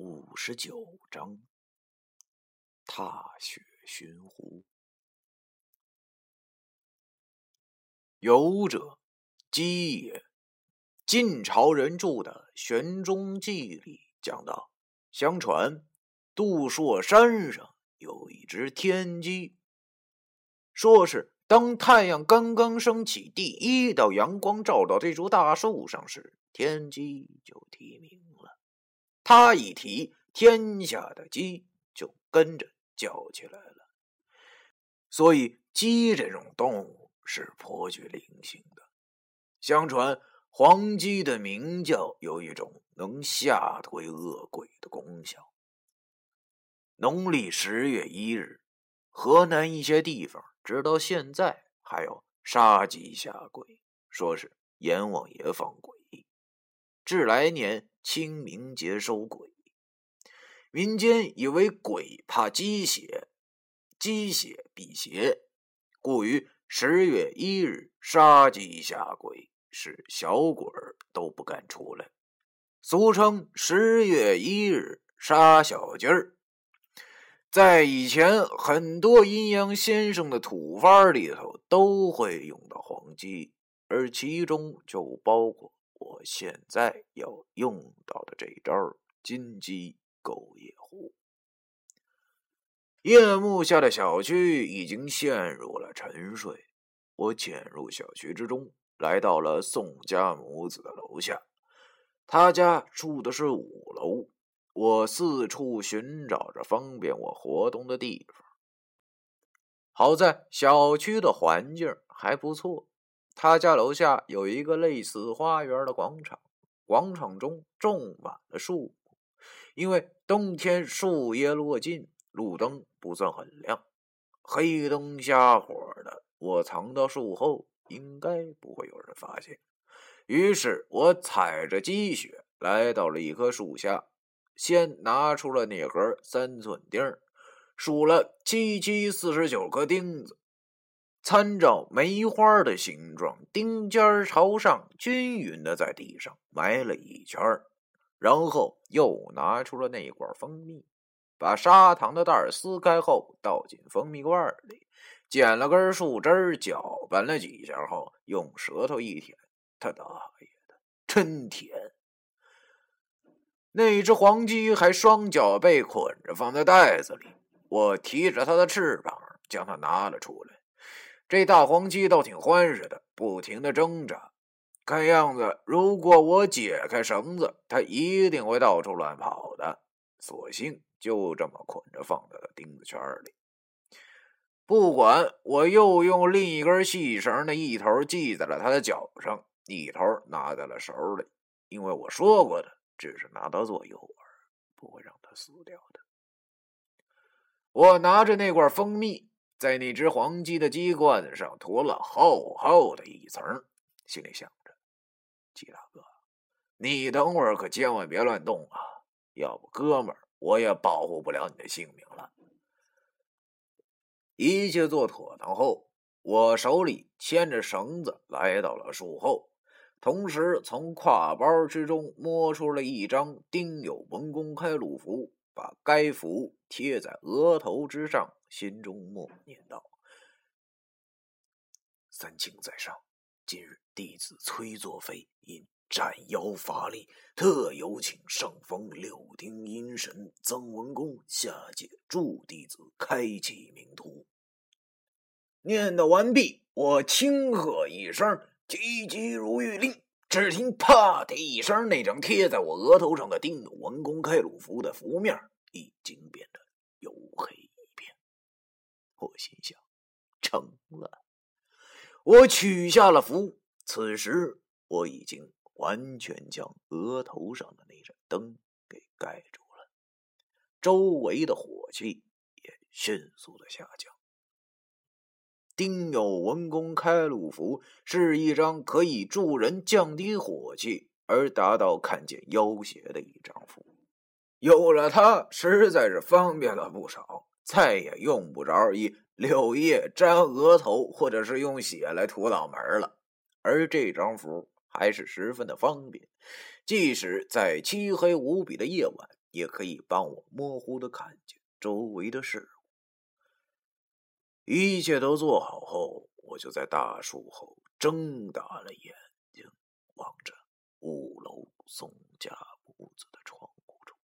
五十九章，踏雪寻湖。游者，姬也。晋朝人著的《玄中记》里讲到，相传杜朔山上有一只天鸡，说是当太阳刚刚升起，第一道阳光照到这株大树上时，天鸡就啼鸣了。他一提，天下的鸡就跟着叫起来了。所以，鸡这种动物是颇具灵性的。相传。黄鸡的鸣叫有一种能吓退恶鬼的功效。农历十月一日，河南一些地方直到现在还有杀鸡下鬼，说是阎王爷放鬼。至来年清明节收鬼，民间以为鬼怕鸡血，鸡血辟邪，故于十月一日杀鸡下鬼。使小鬼都不敢出来，俗称十月一日杀小鸡儿。在以前，很多阴阳先生的土法里头都会用到黄鸡，而其中就包括我现在要用到的这一招金鸡勾夜狐。夜幕下的小区已经陷入了沉睡，我潜入小区之中。来到了宋家母子的楼下，他家住的是五楼。我四处寻找着方便我活动的地方。好在小区的环境还不错，他家楼下有一个类似花园的广场，广场中种满了树木。因为冬天树叶落尽，路灯不算很亮，黑灯瞎火的，我藏到树后。应该不会有人发现。于是我踩着积雪来到了一棵树下，先拿出了那盒三寸钉，数了七七四十九颗钉子，参照梅花的形状，钉尖朝上，均匀的在地上埋了一圈然后又拿出了那罐蜂蜜，把砂糖的袋撕开后倒进蜂蜜罐里。捡了根树枝，搅拌了几下后，用舌头一舔，他大爷的，真甜！那只黄鸡还双脚被捆着放在袋子里，我提着它的翅膀将它拿了出来。这大黄鸡倒挺欢实的，不停的挣扎，看样子如果我解开绳子，它一定会到处乱跑的。索性就这么捆着放在了钉子圈里。不管，我又用另一根细绳的一头系在了他的脚上，一头拿在了手里。因为我说过的，只是拿它做诱饵，不会让它死掉的。我拿着那罐蜂蜜，在那只黄鸡的鸡冠上涂了厚厚的一层，心里想着：鸡大哥，你等会儿可千万别乱动啊，要不哥们儿我也保护不了你的性命了。一切做妥当后，我手里牵着绳子来到了树后，同时从挎包之中摸出了一张丁酉文公开路符，把该符贴在额头之上，心中默念道：“三清在上，今日弟子崔作飞因斩妖乏力，特有请上峰六丁阴神曾文公下界助弟子开启名图。”念叨完毕，我轻喝一声：“急急如律令！”只听“啪”的一声，那张贴在我额头上的丁文公开鲁符的符面已经变得黝黑。我心想：成了。我取下了符，此时我已经完全将额头上的那盏灯给盖住了，周围的火气也迅速的下降。丁有文公开路符是一张可以助人降低火气而达到看见妖邪的一张符，有了它，实在是方便了不少，再也用不着以柳叶粘额头，或者是用血来涂脑门了。而这张符还是十分的方便，即使在漆黑无比的夜晚，也可以帮我模糊的看见周围的事物。一切都做好后，我就在大树后睁大了眼睛，望着五楼宋家屋子的窗户中。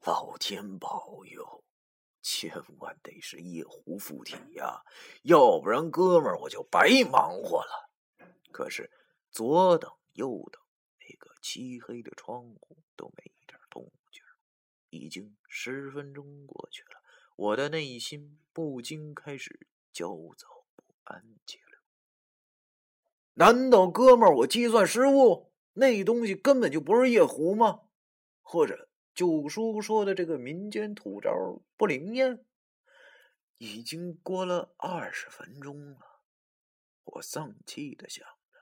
老天保佑，千万得是夜壶附体呀，要不然哥们我就白忙活了。可是左等右等，那个漆黑的窗户都没一点动静。已经十分钟过去了。我的内心不禁开始焦躁不安起来。难道哥们我计算失误？那东西根本就不是夜壶吗？或者九叔说的这个民间土招不灵验？已经过了二十分钟了，我丧气的想着：“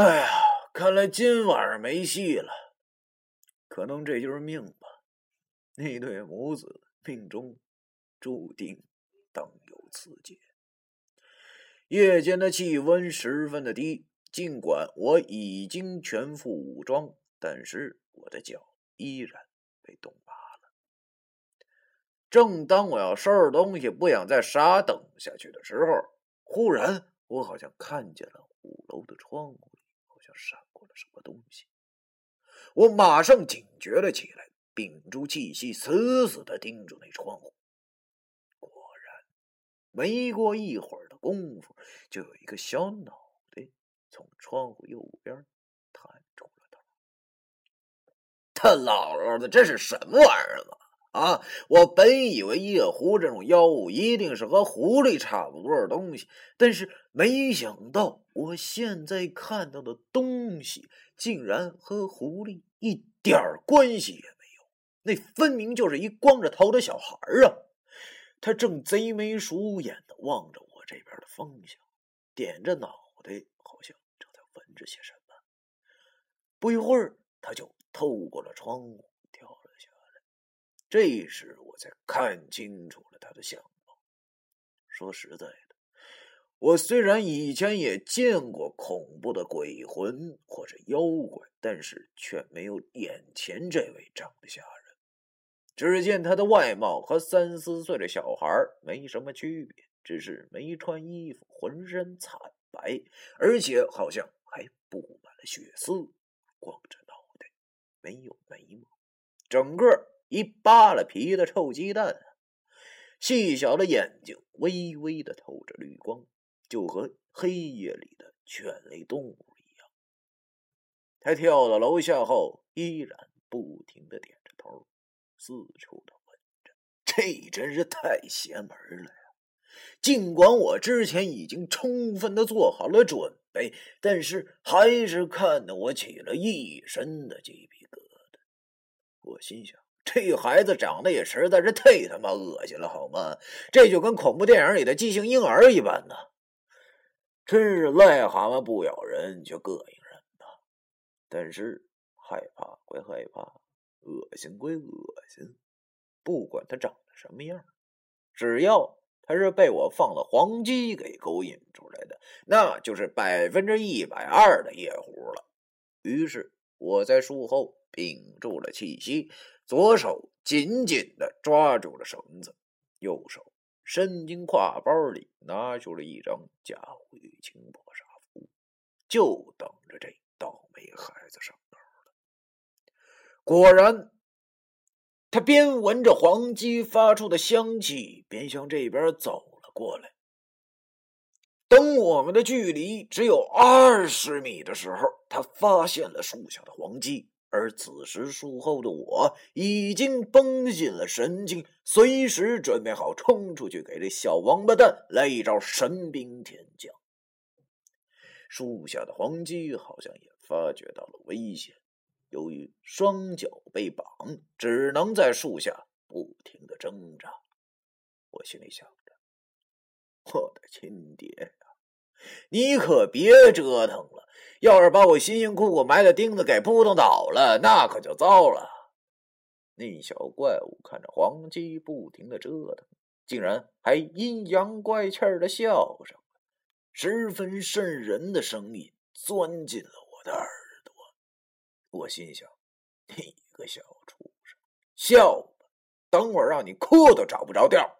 哎呀，看来今晚没戏了。可能这就是命吧。那对母子。”命中注定当有此劫。夜间的气温十分的低，尽管我已经全副武装，但是我的脚依然被冻麻了。正当我要收拾东西，不想再傻等下去的时候，忽然我好像看见了五楼的窗户里好像闪过了什么东西，我马上警觉了起来。屏住气息，死死的盯住那窗户。果然，没过一会儿的功夫，就有一个小脑袋从窗户右边探出了头。他姥姥的，这是什么玩意儿啊？啊！我本以为夜狐这种妖物一定是和狐狸差不多的东西，但是没想到，我现在看到的东西竟然和狐狸一点关系也没有。那分明就是一光着头的小孩啊！他正贼眉鼠眼的望着我这边的方向，点着脑袋，好像正在闻着些什么。不一会儿，他就透过了窗户跳了下来。这时，我才看清楚了他的相貌。说实在的，我虽然以前也见过恐怖的鬼魂或者妖怪，但是却没有眼前这位长得吓人。只见他的外貌和三四岁的小孩没什么区别，只是没穿衣服，浑身惨白，而且好像还布满了血丝，光着，没有眉毛，整个一扒了皮的臭鸡蛋。细小的眼睛微微的透着绿光，就和黑夜里的犬类动物一样。他跳到楼下后，依然不停的点着头。四处的闻着，这真是太邪门了呀！尽管我之前已经充分的做好了准备，但是还是看得我起了一身的鸡皮。我心想，这孩子长得也实在是太他妈恶心了，好吗？这就跟恐怖电影里的畸形婴儿一般呢！真是癞蛤蟆不咬人，就膈应人呐。但是害怕归害怕。恶心归恶心，不管他长得什么样，只要他是被我放的黄鸡给勾引出来的，那就是百分之一百二的夜壶了。于是我在树后屏住了气息，左手紧紧的抓住了绳子，右手伸进挎包里拿出了一张加护玉清破煞符，就等着这倒霉孩子上钩了。果然，他边闻着黄鸡发出的香气，边向这边走了过来。等我们的距离只有二十米的时候，他发现了树下的黄鸡，而此时术后的我已经绷紧了神经，随时准备好冲出去给这小王八蛋来一招神兵天降。树下的黄鸡好像也发觉到了危险。由于双脚被绑，只能在树下不停的挣扎。我心里想着：“我的亲爹，你可别折腾了！要是把我辛辛苦苦埋的钉子给扑腾倒了，那可就糟了。”那小怪物看着黄鸡不停的折腾，竟然还阴阳怪气儿的笑上了，十分瘆人的声音钻进了我的耳朵。我心想：“你个小畜生，笑吧！等会儿让你哭都找不着调。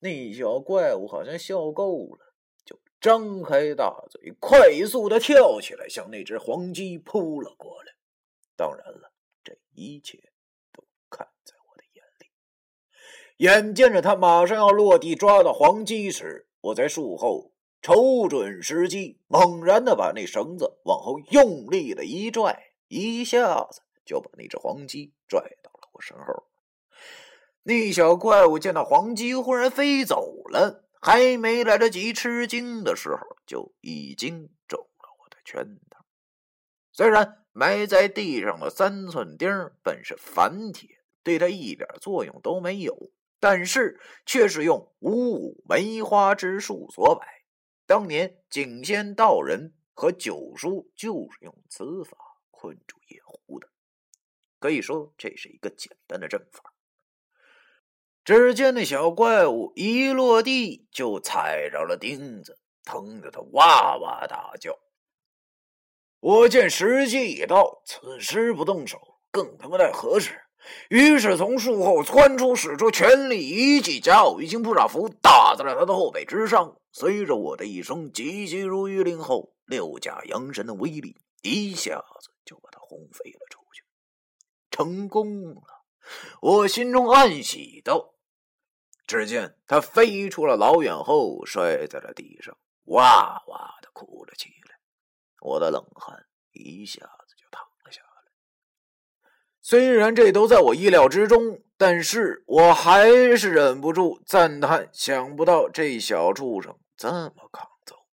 那小怪物好像笑够了，张开大嘴，快速的跳起来，向那只黄鸡扑了过来。当然了，这一切都看在我的眼里。眼见着他马上要落地抓到黄鸡时，我在树后瞅准时机，猛然的把那绳子往后用力的一拽，一下子就把那只黄鸡拽到了我身后。那小怪物见到黄鸡忽然飞走了，还没来得及吃惊的时候，就已经中了我的圈套。虽然埋在地上的三寸钉本是凡铁，对他一点作用都没有，但是却是用五五梅花之术所摆。当年景仙道人和九叔就是用此法困住野狐的，可以说这是一个简单的阵法。只见那小怪物一落地就踩着了钉子，疼得他哇哇大叫。我见时机已到，此时不动手更他妈待何时？于是从树后窜出，使出全力一记甲午一星扑煞符，打在了他的后背之上。随着我的一声急急如律令后，六甲阳神的威力一下子就把他轰飞了出去，成功了。我心中暗喜道。只见他飞出了老远后，摔在了地上，哇哇的哭了起来。我的冷汗一下子就淌了下来。虽然这都在我意料之中，但是我还是忍不住赞叹：想不到这小畜生这么抗揍。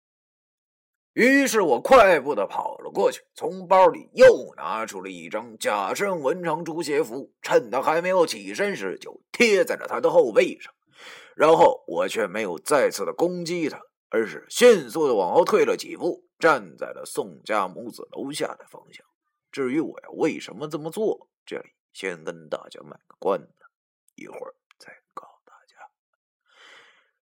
于是我快步的跑了过去，从包里又拿出了一张假身文长朱邪符，趁他还没有起身时，就贴在了他的后背上。然后我却没有再次的攻击他，而是迅速的往后退了几步，站在了宋家母子楼下的方向。至于我要为什么这么做，这里先跟大家卖个关子，一会儿再告诉大家。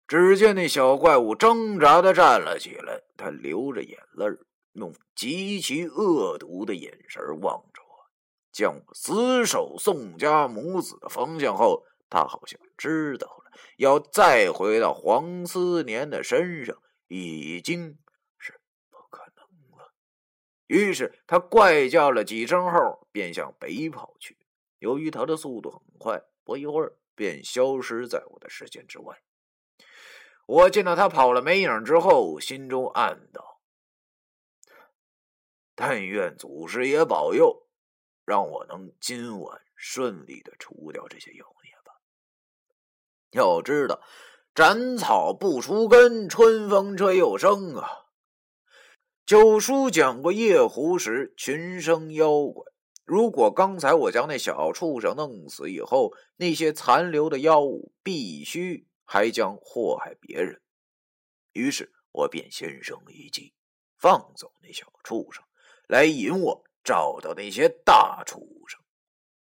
只见那小怪物挣扎的站了起来，他流着眼泪用极其恶毒的眼神望着我，将我死守宋家母子的方向后，他好像知道了。要再回到黄思年的身上，已经是不可能了。于是他怪叫了几声后，便向北跑去。由于他的速度很快，不一会儿便消失在我的视线之外。我见到他跑了没影之后，心中暗道：但愿祖师爷保佑，让我能今晚顺利的除掉这些妖孽。要知道，斩草不除根，春风吹又生啊！九叔讲过夜壶时群生妖怪。如果刚才我将那小畜生弄死以后，那些残留的妖物必须还将祸害别人。于是我便先生一计，放走那小畜生，来引我找到那些大畜生。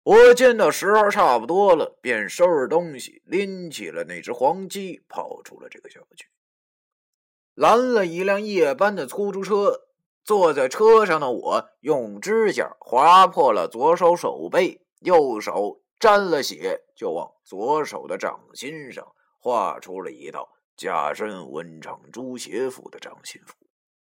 我见到时候差不多了，便收拾东西，拎起了那只黄鸡，跑出了这个小区。拦了一辆夜班的出租车，坐在车上的我用指甲划破了左手手背，右手沾了血，就往左手的掌心上画出了一道“假身文长朱邪符”的掌心符。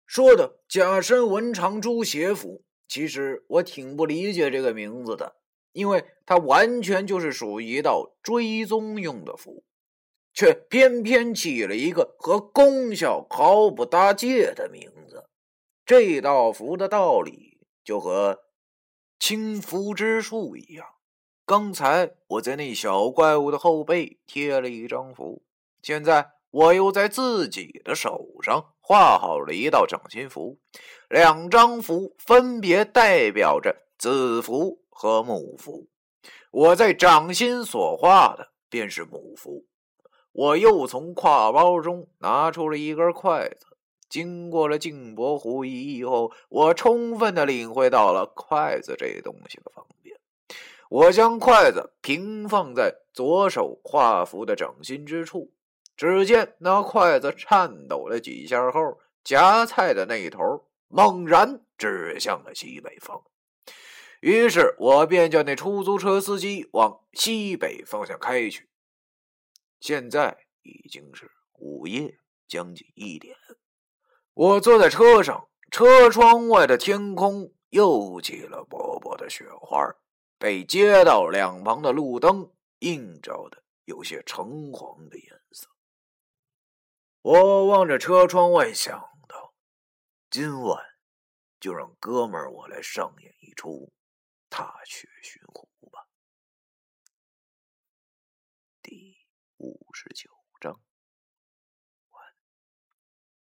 说的“假身文长朱邪符”，其实我挺不理解这个名字的。因为它完全就是属于一道追踪用的符，却偏偏起了一个和功效毫不搭界的名字。这道符的道理就和清符之术一样。刚才我在那小怪物的后背贴了一张符，现在我又在自己的手上画好了一道掌心符，两张符分别代表着子符。和母符，我在掌心所画的便是母符。我又从挎包中拿出了一根筷子，经过了静博湖一役后，我充分的领会到了筷子这东西的方便。我将筷子平放在左手画符的掌心之处，只见那筷子颤抖了几下后，夹菜的那头猛然指向了西北方。于是我便叫那出租车司机往西北方向开去。现在已经是午夜将近一点，我坐在车上，车窗外的天空又起了薄薄的雪花，被街道两旁的路灯映照的有些橙黄的颜色。我望着车窗外，想到今晚就让哥们我来上演一出。踏雪寻虎吧，第五十九。